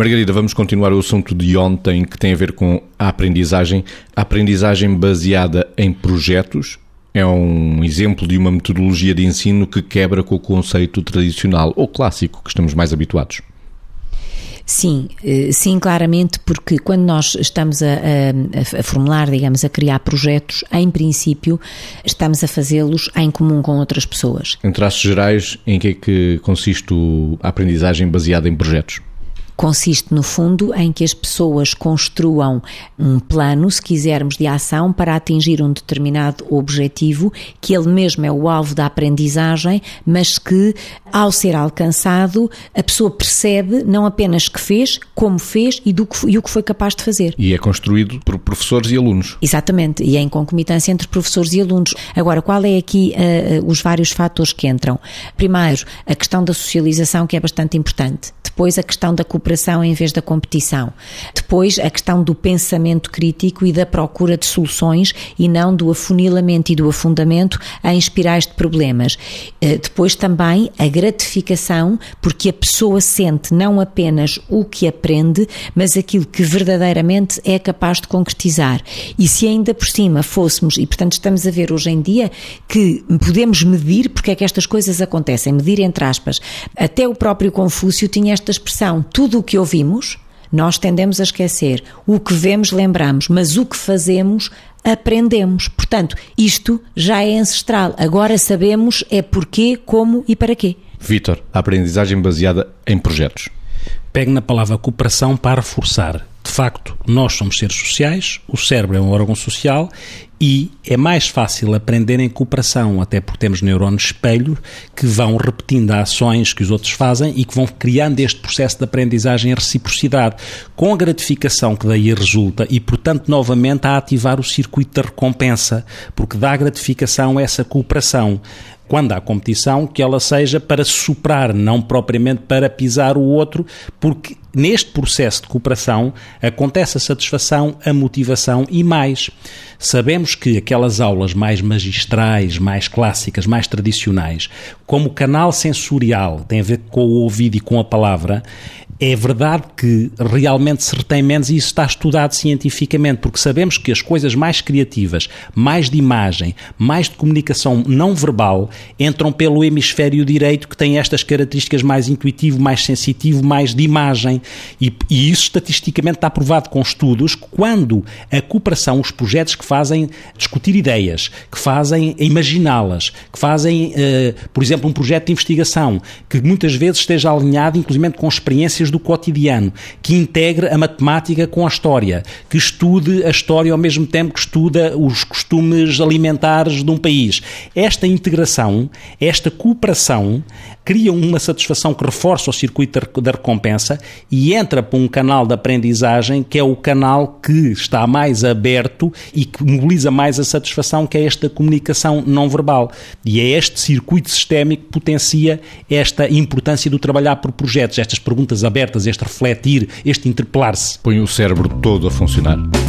Margarida, vamos continuar o assunto de ontem que tem a ver com a aprendizagem. A aprendizagem baseada em projetos é um exemplo de uma metodologia de ensino que quebra com o conceito tradicional ou clássico que estamos mais habituados. Sim, eh, sim, claramente, porque quando nós estamos a, a, a, formular, digamos, a criar projetos, em princípio, estamos a fazê-los em comum com outras pessoas. Em traços gerais, em que é que consiste a aprendizagem baseada em projetos? Consiste, no fundo, em que as pessoas construam um plano, se quisermos, de ação para atingir um determinado objetivo, que ele mesmo é o alvo da aprendizagem, mas que, ao ser alcançado, a pessoa percebe não apenas que fez, como fez e, do que, e o que foi capaz de fazer. E é construído por professores e alunos. Exatamente, e é em concomitância entre professores e alunos. Agora, qual é aqui uh, os vários fatores que entram? Primeiro, a questão da socialização, que é bastante importante. Depois, a questão da cooperação cooperação em vez da competição. Depois, a questão do pensamento crítico e da procura de soluções e não do afunilamento e do afundamento em espirais de problemas. Eh, depois, também, a gratificação, porque a pessoa sente não apenas o que aprende, mas aquilo que verdadeiramente é capaz de concretizar. E se ainda por cima fôssemos, e portanto estamos a ver hoje em dia que podemos medir porque é que estas coisas acontecem, medir entre aspas. Até o próprio Confúcio tinha esta expressão: tudo o que ouvimos, nós tendemos a esquecer. O que vemos, lembramos, mas o que fazemos, aprendemos. Portanto, isto já é ancestral. Agora sabemos é porquê, como e para quê. Vítor, a aprendizagem baseada em projetos. Pegue na palavra cooperação para reforçar. De facto, nós somos seres sociais, o cérebro é um órgão social e é mais fácil aprender em cooperação, até porque temos neurónios espelho que vão repetindo ações que os outros fazem e que vão criando este processo de aprendizagem em reciprocidade, com a gratificação que daí resulta e, portanto, novamente a ativar o circuito da recompensa, porque dá gratificação a essa cooperação quando há competição, que ela seja para superar, não propriamente para pisar o outro, porque neste processo de cooperação acontece a satisfação, a motivação e mais. Sabemos que aquelas aulas mais magistrais, mais clássicas, mais tradicionais, como canal sensorial tem a ver com o ouvido e com a palavra, é verdade que realmente se retém menos e isso está estudado cientificamente, porque sabemos que as coisas mais criativas, mais de imagem, mais de comunicação não verbal, entram pelo hemisfério direito que tem estas características mais intuitivo, mais sensitivo, mais de imagem. E, e isso estatisticamente está provado com estudos que quando a cooperação, os projetos que fazem discutir ideias, que fazem imaginá-las, que fazem, uh, por exemplo, um projeto de investigação, que muitas vezes esteja alinhado, inclusive com experiências do cotidiano, que integre a matemática com a história, que estude a história ao mesmo tempo que estuda os costumes alimentares de um país. Esta integração, esta cooperação, cria uma satisfação que reforça o circuito da recompensa e entra para um canal de aprendizagem que é o canal que está mais aberto e que mobiliza mais a satisfação, que é esta comunicação não verbal. E é este circuito sistémico que potencia esta importância do trabalhar por projetos, estas perguntas abertas, este refletir, este interpelar-se. Põe o cérebro todo a funcionar.